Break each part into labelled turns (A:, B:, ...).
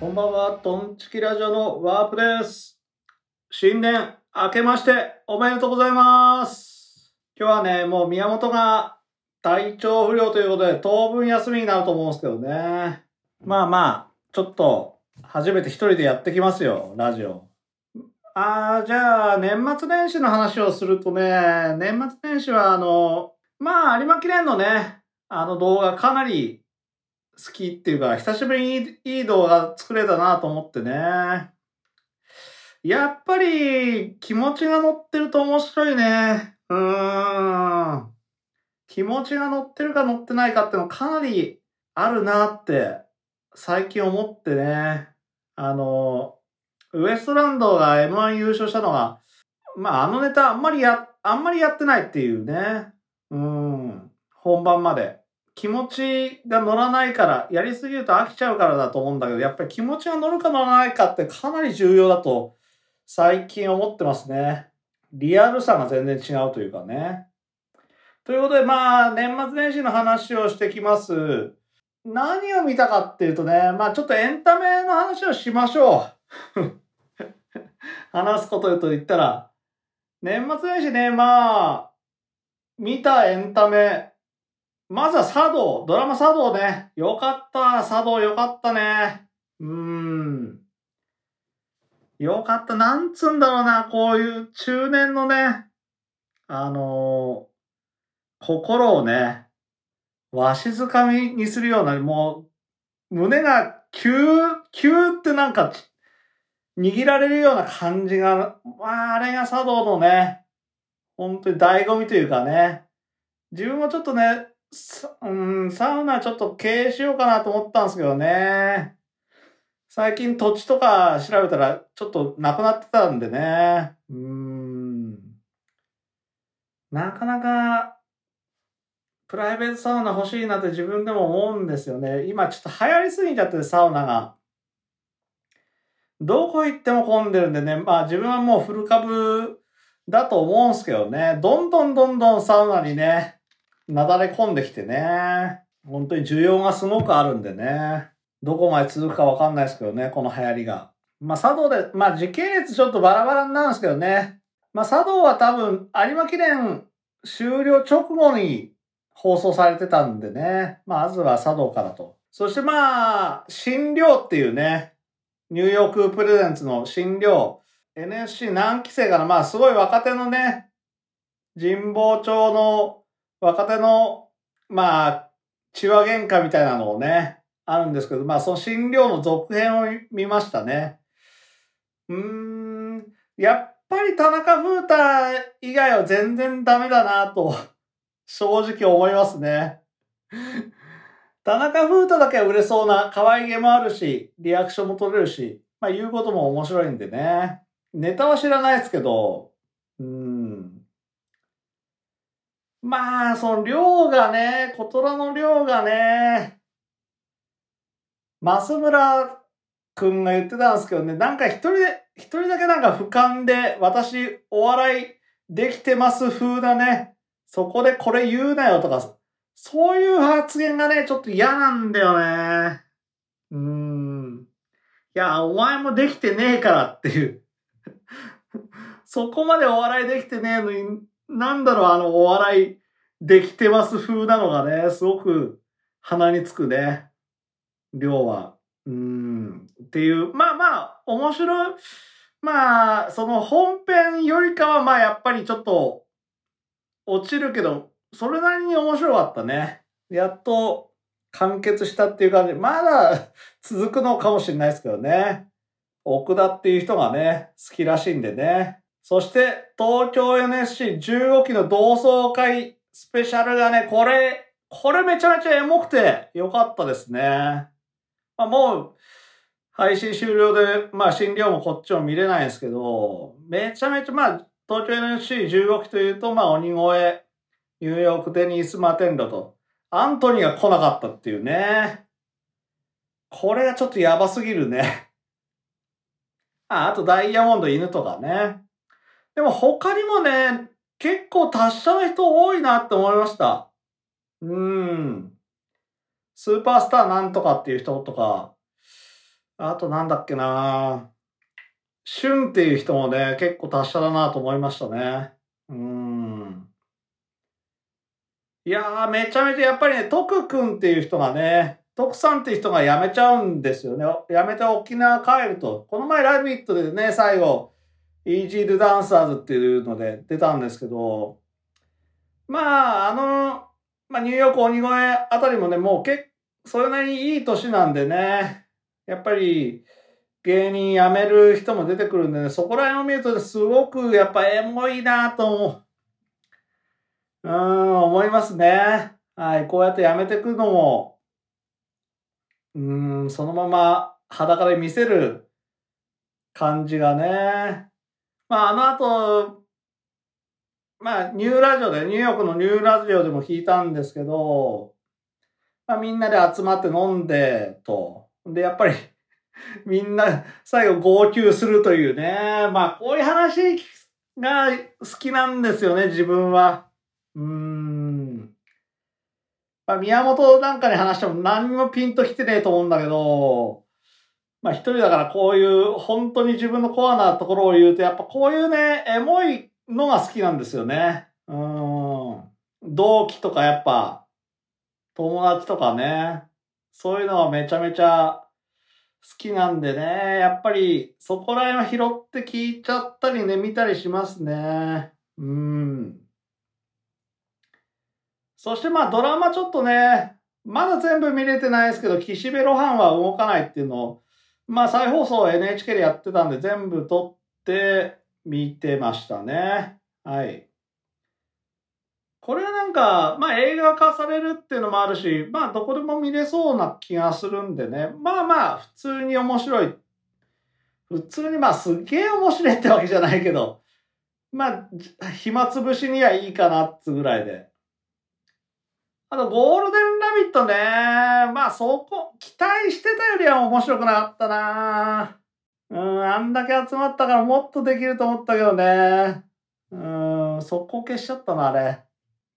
A: こんばんは、トンチキラジオのワープです。新年明けましておめでとうございます。今日はね、もう宮本が体調不良ということで当分休みになると思うんですけどね。まあまあ、ちょっと初めて一人でやってきますよ、ラジオ。あー、じゃあ、年末年始の話をするとね、年末年始はあの、まあ、有馬記念のね、あの動画かなり好きっていうか、久しぶりにいい動画作れたなと思ってね。やっぱり気持ちが乗ってると面白いね。うーん。気持ちが乗ってるか乗ってないかってのかなりあるなって最近思ってね。あの、ウエストランドが M1 優勝したのが、まああのネタあんまりや、あんまりやってないっていうね。うん。本番まで。気持ちが乗らないから、やりすぎると飽きちゃうからだと思うんだけど、やっぱり気持ちが乗るか乗らないかってかなり重要だと最近思ってますね。リアルさが全然違うというかね。ということで、まあ、年末年始の話をしてきます。何を見たかっていうとね、まあちょっとエンタメの話をしましょう。話すことと言ったら、年末年始ね、まあ、見たエンタメ、まずはサ道、ドラマサ道ね。よかった、サ道よかったね。うーん。よかった、なんつうんだろうな、こういう中年のね、あのー心をね、わしづかみにするような、もう、胸がキュー、キューってなんか、握られるような感じが、まあ、あれが茶道のね、本当に醍醐味というかね、自分もちょっとね、うん、サウナちょっと経営しようかなと思ったんですけどね。最近土地とか調べたらちょっとなくなってたんでね。うん。なかなかプライベートサウナ欲しいなって自分でも思うんですよね。今ちょっと流行りすぎちゃってサウナが。どこ行っても混んでるんでね。まあ自分はもうフル株だと思うんすけどね。どんどんどんどんサウナにね、なだれ込んできてね。本当に需要がすごくあるんでね。どこまで続くかわかんないですけどね、この流行りが。まあ茶道で、まあ時系列ちょっとバラバラになるんですけどね。まあ茶道は多分有馬記念終了直後に放送されてたんでね。まあまずは茶道からと。そしてまあ、新寮っていうね、ニューヨークプレゼンツの新寮、NSC 何期生かな、まあすごい若手のね、神保町の若手の、まあ、血話喧嘩みたいなのをね、あるんですけど、まあその新寮の続編を見ましたね。うーん、やっぱり田中風太以外は全然ダメだなと、正直思いますね。田中風太だけは売れそうな可愛げもあるし、リアクションも取れるし、まあ言うことも面白いんでね。ネタは知らないですけど、うん。まあ、その量がね、小虎の量がね、増村くんが言ってたんですけどね、なんか一人で、一人だけなんか俯瞰で、私お笑いできてます風なね、そこでこれ言うなよとか、そういう発言がね、ちょっと嫌なんだよね。うーん。いや、お前もできてねえからっていう。そこまでお笑いできてねえのに、なんだろう、あのお笑いできてます風なのがね、すごく鼻につくね。量は。うん。っていう、まあまあ、面白い。まあ、その本編よりかは、まあやっぱりちょっと落ちるけど、それなりに面白かったね。やっと完結したっていう感じ。まだ続くのかもしれないですけどね。奥田っていう人がね、好きらしいんでね。そして、東京 NSC15 期の同窓会スペシャルがね、これ、これめちゃめちゃエモくてよかったですね。まあ、もう、配信終了で、まあ、診療もこっちも見れないですけど、めちゃめちゃ、まあ、東京 NSC15 期というと、まあ、鬼越、ニューヨークデニース・マテンロと、アントニーが来なかったっていうね。これがちょっとやばすぎるね。あ、あとダイヤモンド犬とかね。でも他にもね、結構達者な人多いなって思いました。うん。スーパースターなんとかっていう人とか、あとなんだっけなシュンっていう人もね、結構達者だなと思いましたね。うん。いやー、めちゃめちゃやっぱりね、徳くんっていう人がね、徳さんっていう人が辞めちゃうんですよね。辞めて沖縄帰ると。この前ラビットでね、最後、イージールダンサーズっていうので出たんですけど、まあ、あの、まあ、ニューヨーク鬼越あたりもね、もう結それなりにいい年なんでね、やっぱり芸人辞める人も出てくるんでね、そこら辺を見るとすごくやっぱエモいなとう。うん、思いますね。はい、こうやって辞めてくのも、うん、そのまま裸で見せる感じがね。まあ、あの後、まあ、ニューラジオで、ニューヨークのニューラジオでも聞いたんですけど、まあ、みんなで集まって飲んで、と。で、やっぱり みんな最後号泣するというね。まあ、こういう話が好きなんですよね、自分は。うーん。まあ、宮本なんかに話しても何もピンときてねえと思うんだけど、まあ一人だからこういう本当に自分のコアなところを言うと、やっぱこういうね、エモいのが好きなんですよね。うん。同期とかやっぱ、友達とかね、そういうのはめちゃめちゃ好きなんでね、やっぱりそこら辺は拾って聞いちゃったりね、見たりしますね。うん。そしてまあドラマちょっとね、まだ全部見れてないですけど、岸辺露伴は動かないっていうのを、まあ再放送 NHK でやってたんで全部撮って見てましたね。はい。これはなんか、まあ映画化されるっていうのもあるし、まあどこでも見れそうな気がするんでね。まあまあ普通に面白い。普通にまあすげえ面白いってわけじゃないけど、まあ暇つぶしにはいいかなっつぐらいで。あとゴールデンラビットね。まあそこ、期待してたよりは面白くなかったなうん、あんだけ集まったからもっとできると思ったけどね。うん、速攻消しちゃったな、あれ。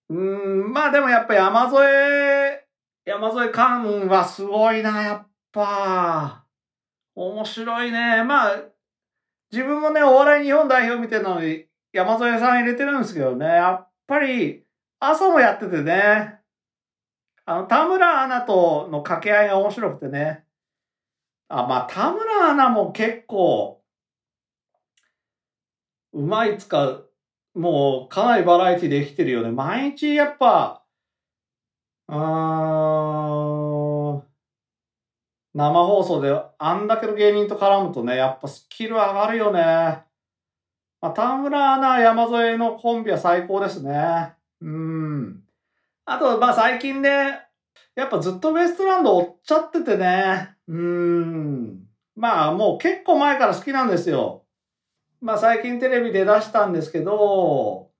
A: うん、まあでもやっぱ山添、山添寛はすごいな、やっぱ。面白いね。まあ、自分もね、お笑い日本代表見てるのに、山添さん入れてるんですけどね、やっぱり、朝もやっててね、あの、田村アナとの掛け合いが面白くてね。あ、まあ、田村アナも結構、うまいつか、もうかなりバラエティできてるよね。毎日やっぱ、うーん、生放送であんだけの芸人と絡むとね、やっぱスキル上がるよね。まあ、田村アナ、山添のコンビは最高ですね。うん。あと、まあ最近ね、やっぱずっとウエストランド追っちゃっててね。うーん。まあもう結構前から好きなんですよ。まあ最近テレビで出したんですけど、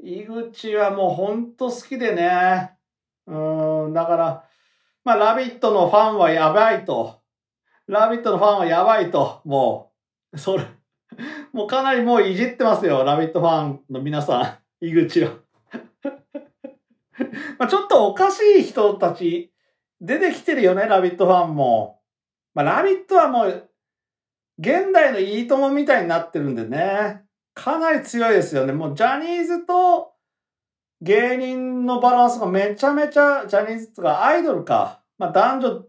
A: 井口はもうほんと好きでね。うーん、だから、まあラビットのファンはやばいと。ラビットのファンはやばいと。もう、それ、もうかなりもういじってますよ。ラビットファンの皆さん。井口を。まあちょっとおかしい人たち出てきてるよね、ラビットファンも。まあ、ラビットはもう、現代のいいともみたいになってるんでね。かなり強いですよね。もうジャニーズと芸人のバランスがめちゃめちゃ、ジャニーズとかアイドルか。まあ男女、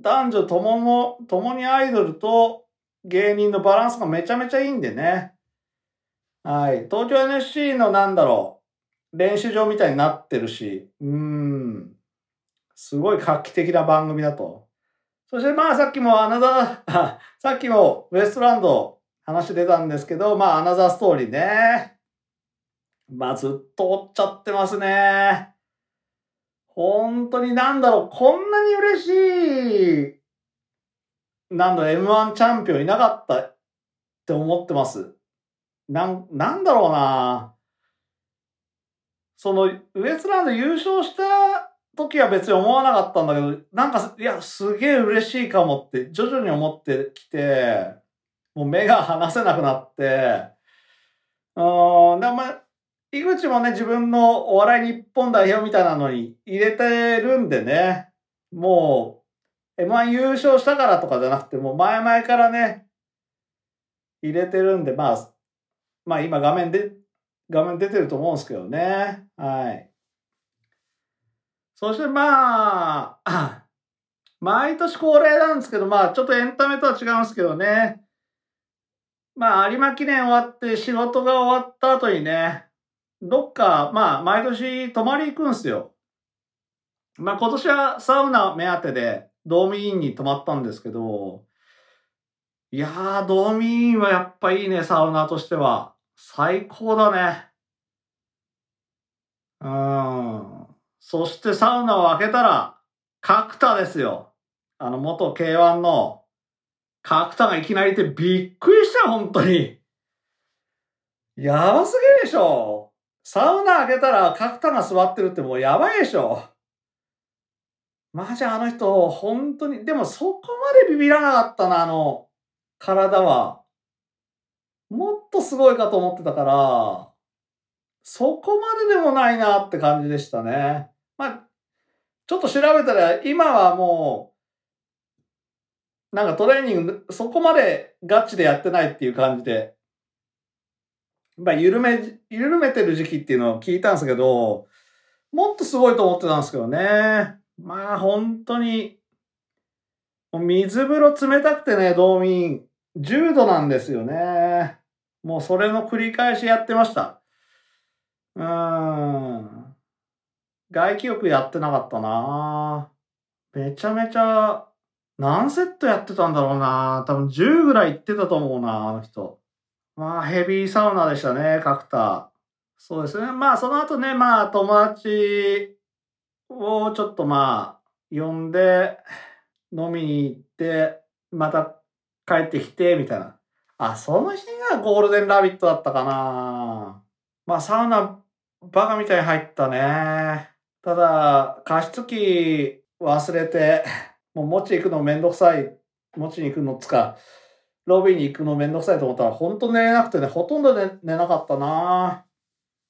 A: 男女ともも、ともにアイドルと芸人のバランスがめちゃめちゃいいんでね。はい。東京 NSC のなんだろう。練習場みたいになってるし、うーん。すごい画期的な番組だと。そしてまあさっきもアナザー、さっきもウエストランド話出たんですけど、まあアナザーストーリーね。まあずっと追っちゃってますね。本当になんだろう、こんなに嬉しい、なんだろう、M1 チャンピオンいなかったって思ってます。なん、なんだろうな。その、ウエストランド優勝した時は別に思わなかったんだけど、なんか、いや、すげえ嬉しいかもって、徐々に思ってきて、もう目が離せなくなって、うーん、でまあ、井口もね、自分のお笑い日本代表みたいなのに入れてるんでね、もう M1 優勝したからとかじゃなくて、もう前々からね、入れてるんで、まあ、まあ今画面で、画面出てると思うんですけどね。はい。そしてまあ、毎年恒例なんですけど、まあちょっとエンタメとは違うんですけどね。まあ有馬記念終わって仕事が終わった後にね、どっか、まあ毎年泊まり行くんですよ。まあ今年はサウナ目当てで、ドーミーインに泊まったんですけど、いやー、ドーミーインはやっぱいいね、サウナとしては。最高だね。うん。そしてサウナを開けたら、角田ですよ。あの、元 K1 の角田がいきなりいてびっくりした、本当に。やばすぎるでしょ。サウナ開けたら角田が座ってるってもうやばいでしょ。マジあの人、本当に、でもそこまでビビらなかったな、あの、体は。もっとすごいかと思ってたから、そこまででもないなって感じでしたね。まあ、ちょっと調べたら、今はもう、なんかトレーニング、そこまでガチでやってないっていう感じで、まあ、緩め、緩めてる時期っていうのを聞いたんですけど、もっとすごいと思ってたんですけどね。まあ、本当に、水風呂冷たくてね、道民、10度なんですよね。もうそれの繰り返しやってました。うーん。外気浴やってなかったなめちゃめちゃ、何セットやってたんだろうな多分10ぐらい行ってたと思うなあの人。まあ、ヘビーサウナでしたね、角田。そうですね。まあ、その後ね、まあ、友達をちょっとまあ、呼んで、飲みに行って、また帰ってきて、みたいな。あ、その日ゴールデンラビットだったかな。まあ、サウナ、バカみたいに入ったね。ただ、加湿器忘れて、もう持ち行くのめんどくさい。持ちに行くのつか、ロビーに行くのめんどくさいと思ったら、ほんと寝れなくてね、ほとんど寝寝なかったな。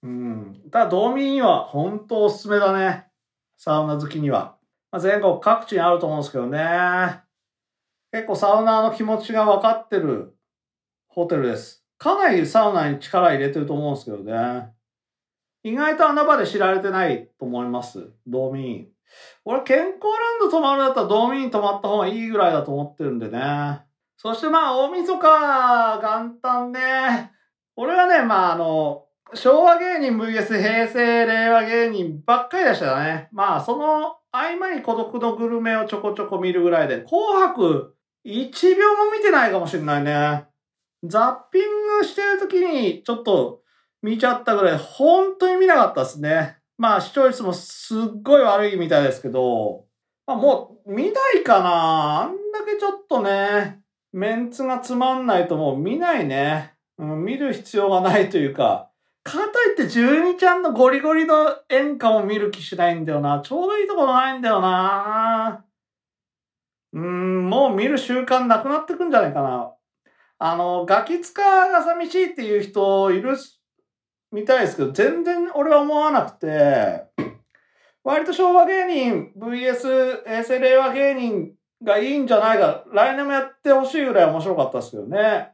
A: うん。ただ、道民には本当おすすめだね。サウナ好きには。まあ、全国各地にあると思うんですけどね。結構サウナーの気持ちが分かってるホテルです。かなりサウナに力入れてると思うんですけどね。意外と穴場で知られてないと思います。ドーミーン。俺、健康ランド泊まるだったらドーミーン泊まった方がいいぐらいだと思ってるんでね。そしてまあ、大晦日、元旦ね。俺はね、まああの、昭和芸人 VS 平成令和芸人ばっかりでしたね。まあ、その合間に孤独のグルメをちょこちょこ見るぐらいで、紅白1秒も見てないかもしれないね。ザッピングしてる時にちょっと見ちゃったぐらい、本当に見なかったですね。まあ、視聴率もすっごい悪いみたいですけど、まあ、もう見ないかなあんだけちょっとね、メンツがつまんないともう見ないね。うん、見る必要がないというか、かといって12ちゃんのゴリゴリの演歌も見る気しないんだよな。ちょうどいいところないんだよな。うん、もう見る習慣なくなってくんじゃないかな。あの、ガキ使が寂しいっていう人いるみたいですけど、全然俺は思わなくて、割と昭和芸人 VS 平成令和芸人がいいんじゃないか。来年もやってほしいぐらい面白かったですけどね。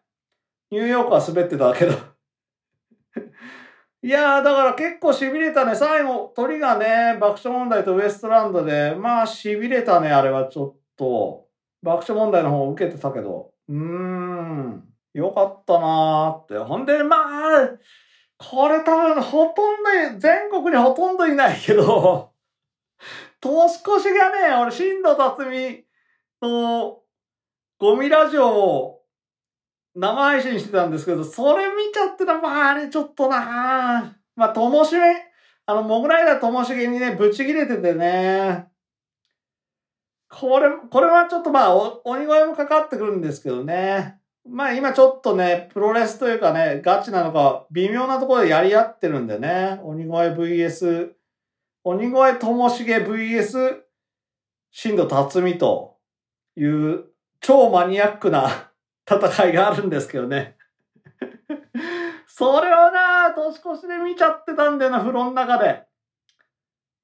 A: ニューヨークは滑ってたけど。いやー、だから結構痺れたね。最後、鳥がね、爆笑問題とウエストランドで、まあ痺れたね、あれはちょっと。爆笑問題の方を受けてたけど。うーん。よかったなーって。ほんで、まあ、これ多分ほとんど、全国にほとんどいないけど、年越しがね、俺、新藤辰巳のゴミラジオを生配信してたんですけど、それ見ちゃってた、まあ、あれちょっとなーまあ、ともしげ、あの、モグライダーともしげにね、ぶち切れててね。これ、これはちょっとまあ、鬼越もかかってくるんですけどね。まあ今ちょっとね、プロレスというかね、ガチなのか、微妙なところでやり合ってるんでね。鬼越 VS、鬼越ともしげ VS、新藤辰巳という超マニアックな 戦いがあるんですけどね。それをな、年越しで見ちゃってたんだよな、風呂の中で。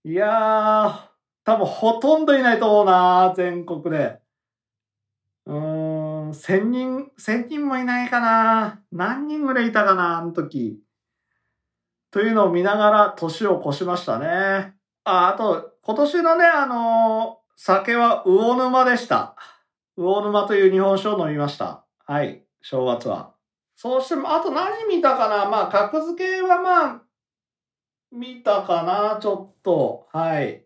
A: いやー、多分ほとんどいないと思うな、全国で。うーん、千人、千人もいないかな。何人ぐらいいたかな、あの時。というのを見ながら年を越しましたね。あ、あと、今年のね、あのー酒は魚沼でした。魚沼という日本酒を飲みました。はい、正月は。そうしても、あと何見たかなまあ、格付けはまあ、見たかなちょっと。はい。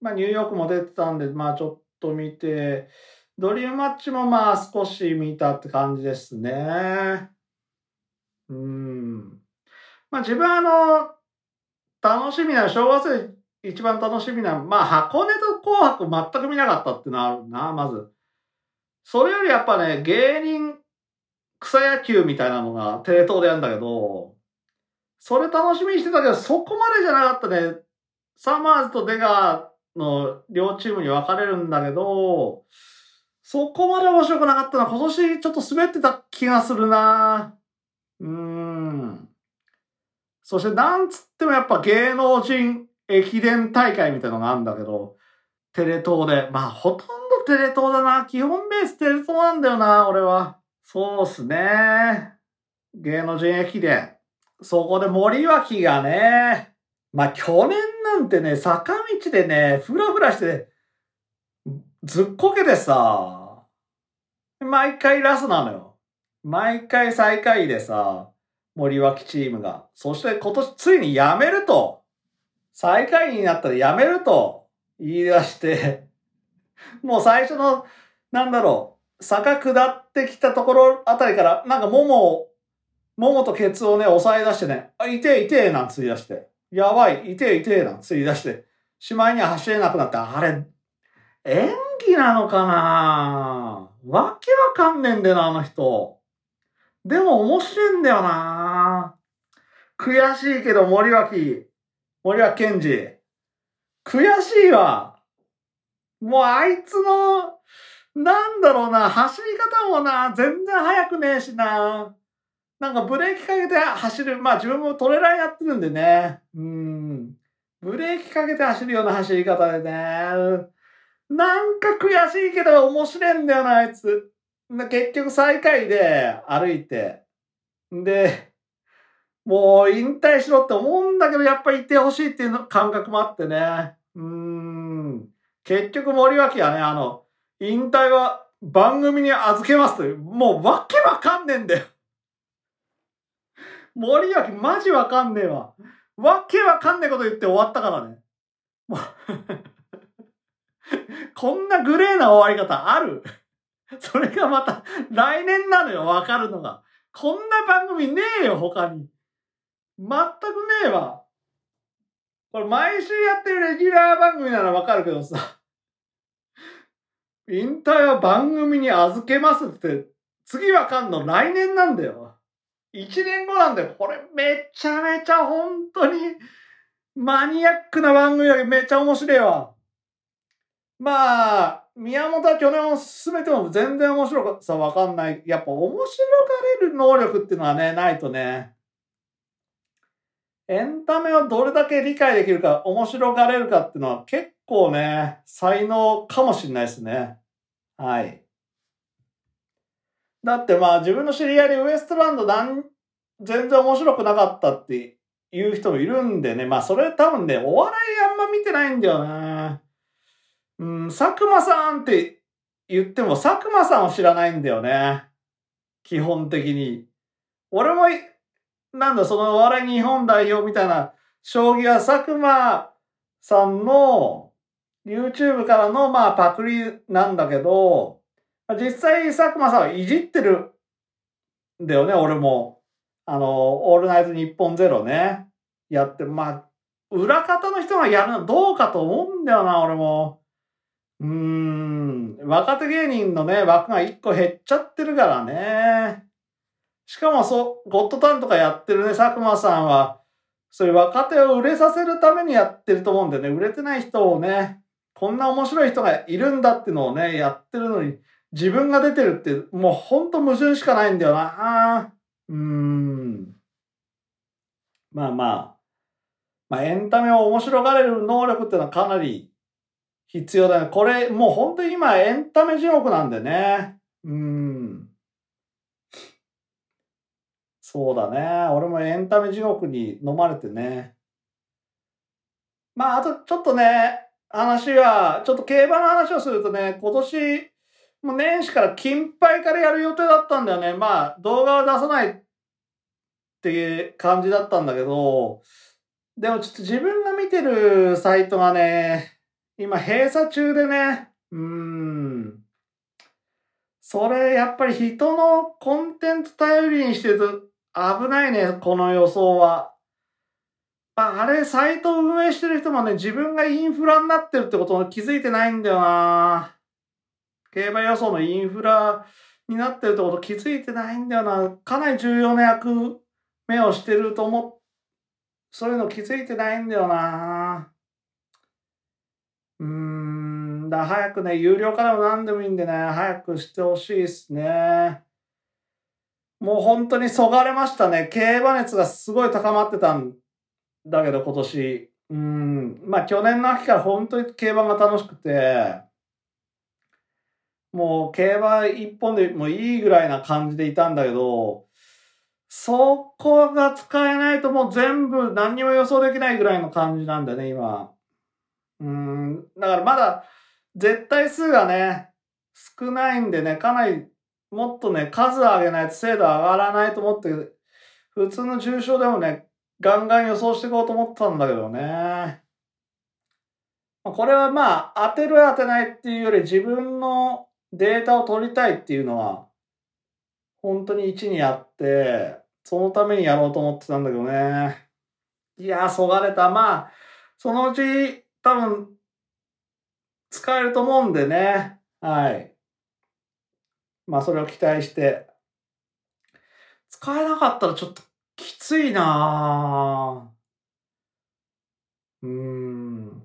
A: まあ、ニューヨークも出てたんで、まあ、ちょっと見て、ドリームマッチもまあ、少し見たって感じですね。うん。まあ、自分はあの、楽しみな、正月で一番楽しみな、まあ、箱根と紅白全く見なかったってのはあるな、まず。それよりやっぱね、芸人草野球みたいなのがテレ東でやるんだけど、それ楽しみにしてたけど、そこまでじゃなかったね。サマーズとデガーの両チームに分かれるんだけど、そこまで面白くなかったな。今年ちょっと滑ってた気がするな。うーん。そしてなんつってもやっぱ芸能人駅伝大会みたいなのがあるんだけど、テレ東で。まあほとんどテレ東だな。基本ベーステレ東なんだよな、俺は。そうっすね。芸能人駅伝。そこで森脇がね、まあ去年なんてね、坂道でね、ふらふらして、ずっこけてさ、毎回ラスなのよ。毎回最下位でさ、森脇チームが。そして今年ついに辞めると。最下位になったら辞めると言い出して、もう最初の、なんだろう、坂下ってきたところあたりから、なんかももを、ももとケツをね、押さえ出してね、あ、痛え痛えなんつ言い出して、やばい、痛え痛えなんつ言い出して、しまいには走れなくなって、あれ、演技なのかな？わけわかんねえんだよな、あの人。でも面白いんだよな悔しいけど森脇、森脇健児。悔しいわ。もうあいつの、なんだろうな、走り方もな、全然速くねえしな。なんかブレーキかけて走る。まあ自分もトレランやってるんでね。うん。ブレーキかけて走るような走り方でね。なんか悔しいけど面白いんだよな、あいつ。結局最下位で歩いて。で、もう引退しろって思うんだけど、やっぱりいてほしいっていう感覚もあってね。うん。結局森脇はね、あの、引退は番組に預けますという、もうわけわかんねえんだよ。森脇マジわかんねえわ。わけわかんねえこと言って終わったからね。こんなグレーな終わり方ある？それがまた来年なのよ、わかるのが。こんな番組ねえよ、他に。全くねえわ。これ毎週やってるレギュラー番組ならわかるけどさ。引退は番組に預けますって、次わかんの来年なんだよ。1年後なんだよ。これめちゃめちゃ本当にマニアックな番組よりめっちゃ面白いわ。まあ、宮本は去年を進めても全然面白さわかんない。やっぱ面白がれる能力っていうのはね、ないとね。エンタメをどれだけ理解できるか、面白がれるかっていうのは結構ね、才能かもしれないですね。はい。だってまあ自分の知り合いでウエストランドなん全然面白くなかったっていう人もいるんでね。まあそれ多分ね、お笑いあんま見てないんだよな。うん、佐久間さんって言っても佐久間さんを知らないんだよね。基本的に。俺も、なんだ、そのお笑い日本代表みたいな将棋は佐久間さんの YouTube からのまあパクリなんだけど、実際佐久間さんはいじってるんだよね、俺も。あの、オールナイトニッポンゼロね。やって、まあ、裏方の人がやるのどうかと思うんだよな、俺も。うーん。若手芸人のね、枠が一個減っちゃってるからね。しかもそう、ゴッドタンとかやってるね、佐久間さんは、そういう若手を売れさせるためにやってると思うんでね、売れてない人をね、こんな面白い人がいるんだっていうのをね、やってるのに、自分が出てるって、もうほんと矛盾しかないんだよな。うーん。まあまあ。まあエンタメを面白がれる能力っていうのはかなり必要だね。これ、もう本当に今エンタメ地獄なんでね。うん。そうだね。俺もエンタメ地獄に飲まれてね。まあ、あとちょっとね、話は、ちょっと競馬の話をするとね、今年、もう年始から金杯からやる予定だったんだよね。まあ、動画は出さないっていう感じだったんだけど、でもちょっと自分が見てるサイトがね、今閉鎖中でね、うーん。それ、やっぱり人のコンテンツ頼りにしてると危ないね、この予想は。あれ、サイトを運営してる人もね、自分がインフラになってるってことに気づいてないんだよな。競馬予想のインフラになってるってこと気づいてないんだよな。かなり重要な役目をしてると思っ、そういうの気づいてないんだよな。うーん、だ早くね、有料化でも何でもいいんでね、早くしてほしいですね。もう本当にそがれましたね。競馬熱がすごい高まってたんだけど今年。うん。まあ去年の秋から本当に競馬が楽しくて、もう競馬一本でもいいぐらいな感じでいたんだけど、そこが使えないともう全部何にも予想できないぐらいの感じなんだね、今。うん。だからまだ絶対数がね、少ないんでね、かなりもっとね、数上げないと精度上がらないと思って、普通の重症でもね、ガンガン予想していこうと思ったんだけどね。これはまあ、当てる当てないっていうより自分のデータを取りたいっていうのは、本当に1にやって、そのためにやろうと思ってたんだけどね。いやー、そがれた。まあ、そのうち多分、使えると思うんでね。はい。まあ、それを期待して。使えなかったらちょっときついなぁ。うーん。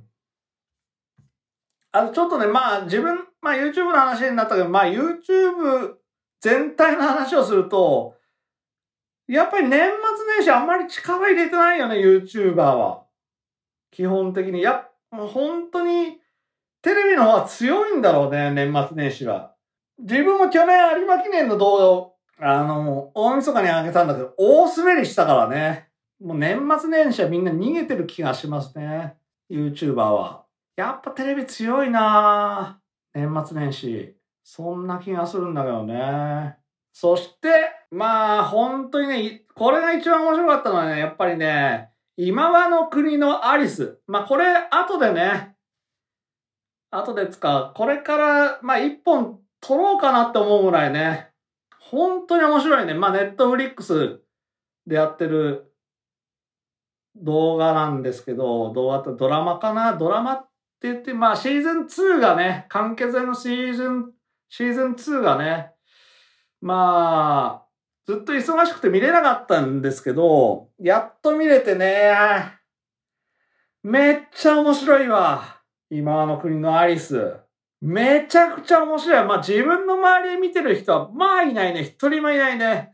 A: あとちょっとね、まあ自分、まあ YouTube の話になったけど、まあ YouTube 全体の話をすると、やっぱり年末年始あんまり力入れてないよね、YouTuber は。基本的に。やもう本当にテレビの方が強いんだろうね、年末年始は。自分も去年有馬記念の動画を、あの、大晦日に上げたんだけど、大滑りしたからね。もう年末年始はみんな逃げてる気がしますね。YouTuber は。やっぱテレビ強いなぁ年末年始。そんな気がするんだけどね。そして、まあ、本当にね、これが一番面白かったのはね、やっぱりね、今はの国のアリス。まあ、これ、後でね、後で使う。これから、まあ、一本撮ろうかなって思うぐらいね、本当に面白いね。まあ、ネットフリックスでやってる動画なんですけど、動画ってドラマかな？ドラマって言って、まあ、シーズン2がね、完結編のシーズン、シーズン2がね、まあ、ずっと忙しくて見れなかったんですけど、やっと見れてね、めっちゃ面白いわ。今の国のアリス。めちゃくちゃ面白い。まあ自分の周りで見てる人は、まあいないね。一人もいないね。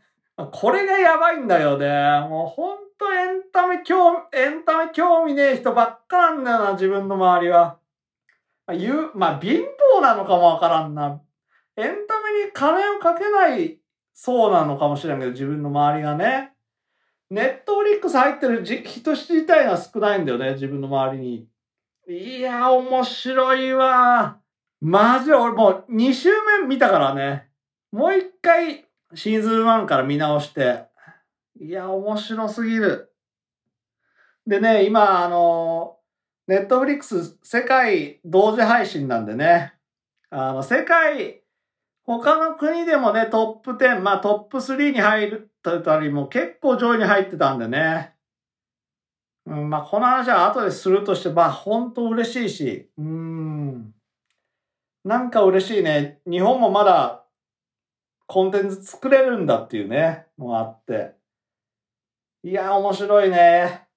A: これがやばいんだよね。もうほんとエンタメ興味、エンタメ興味ねえ人ばっかなんだよな、自分の周りは。まあ、言う、まあ貧乏なのかもわからんな。エンタメに金をかけないそうなのかもしれんけど、自分の周りがね。ネットフリックス入ってる人自体が少ないんだよね、自分の周りに。いや、面白いわ。マジで俺もう2週目見たからね。もう一回シーズン1から見直して。いや、面白すぎる。でね、今、あの、ネットフリックス世界同時配信なんでね。あの、世界、他の国でもね、トップ10、まあトップ3に入るたりも結構上位に入ってたんでね。うん、まあこの話は後でするとして、まあ本当嬉しいし、うん。なんか嬉しいね。日本もまだコンテンツ作れるんだっていうね、のがあって。いや、面白いね。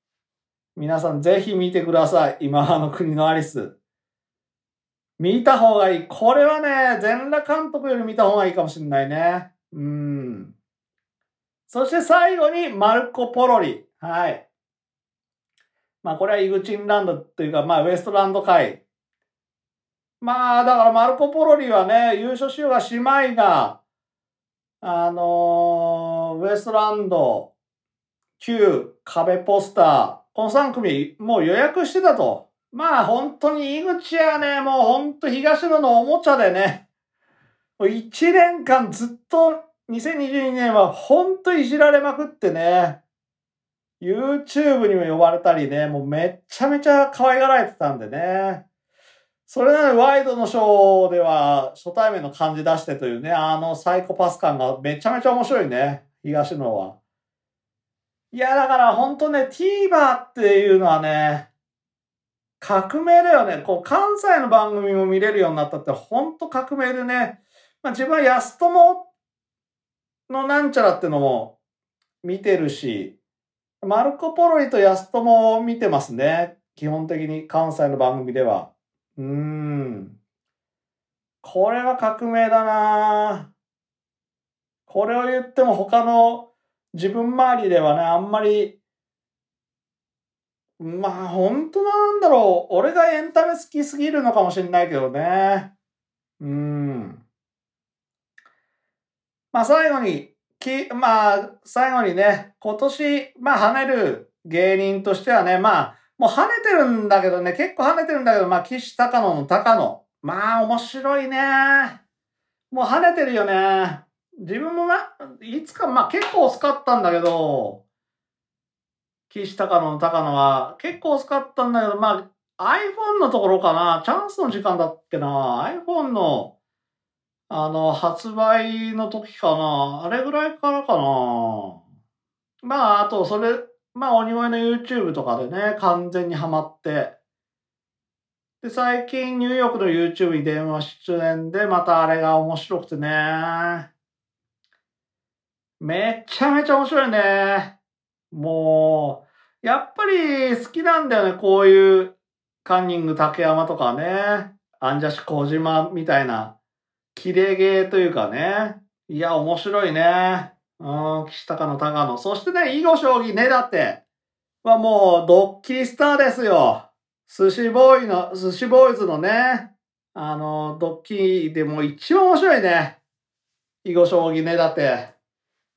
A: 皆さんぜひ見てください。今あの国のアリス。見た方がいい。これはね、全裸監督より見た方がいいかもしれないね。うん。そして最後に、マルコ・ポロリ。はい。まあこれはイグチンランドというか、まあウエストランド海まあ、だからマルコ・ポロリはね、優勝しようが姉妹が、あのー、ウエストランド、旧壁ポスター、この3組、もう予約してたと。まあ本当に井口はね、もう本当東野のおもちゃでね、もう1年間ずっと2022年は本当いじられまくってね、YouTube にも呼ばれたりね、もうめっちゃめちゃ可愛がられてたんでね。それなのにワイドのショーでは初対面の感じ出してというね、あのサイコパス感がめちゃめちゃ面白いね、東野は。いや、だから本当ね、TVer っていうのはね、革命だよね。こう、関西の番組も見れるようになったって本当革命でね、まあ自分は安友のなんちゃらってのも見てるし、マルコ・ポロリと安友を見てますね。基本的に関西の番組では。うーん。これは革命だなこれを言っても他の自分周りではね、あんまり、まあ本当なんだろう。俺がエンタメ好きすぎるのかもしれないけどね。うん。まあ最後に、き、まあ最後にね、今年、まあ跳ねる芸人としてはね、まあもう跳ねてるんだけどね、結構跳ねてるんだけど、まあ岸高野の高野。まあ面白いね。もう跳ねてるよね。自分もな、いつか、まあ結構遅かったんだけど、岸高野の高野は結構遅かったんだけど、まあ iPhone のところかな、チャンスの時間だっけな、iPhone の、あの、発売の時かな、あれぐらいからかな。まあ、あと、それ、まあ、鬼越の YouTube とかでね、完全にハマって、で、最近ニューヨークの YouTube に電話出演で、またあれが面白くてね。めちゃめちゃ面白いね。もう、やっぱり好きなんだよね。こういうカンニング竹山とかね。アンジャシ小島みたいな、キレゲーというかね。いや、面白いね。うん、岸高の高野。そしてね、囲碁将棋ねだってはもうドッキリスターですよ。寿司ボーイの、寿司ボーイズのね、あの、ドッキリでも一番面白いね。囲碁将棋ねだって。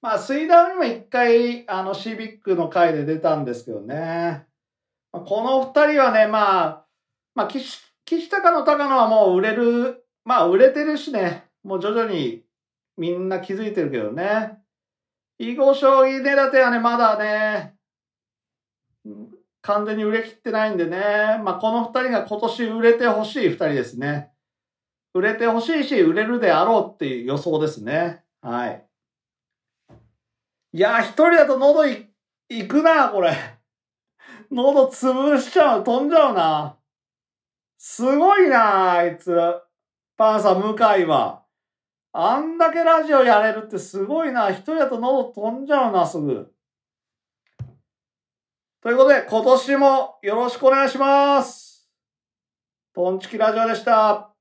A: まあ、水ダウにも一回、あの、シビックの回で出たんですけどね。まあ、この二人はね、まあ、まあ、岸、岸高の高野はもう売れる、まあ、売れてるしね、もう徐々にみんな気づいてるけどね。囲碁将棋ねだてはね、まだね、完全に売れ切ってないんでね。まあ、この二人が今年売れてほしい二人ですね。売れてほしいし、売れるであろうっていう予想ですね。はい。いや一人だと喉い、いくな、これ。喉潰しちゃう、飛んじゃうな。すごいな、あいつ。パンサー向井は。あんだけラジオやれるってすごいな。一人だと喉飛んじゃうな、すぐ。ということで、今年もよろしくお願いします。トンチキラジオでした。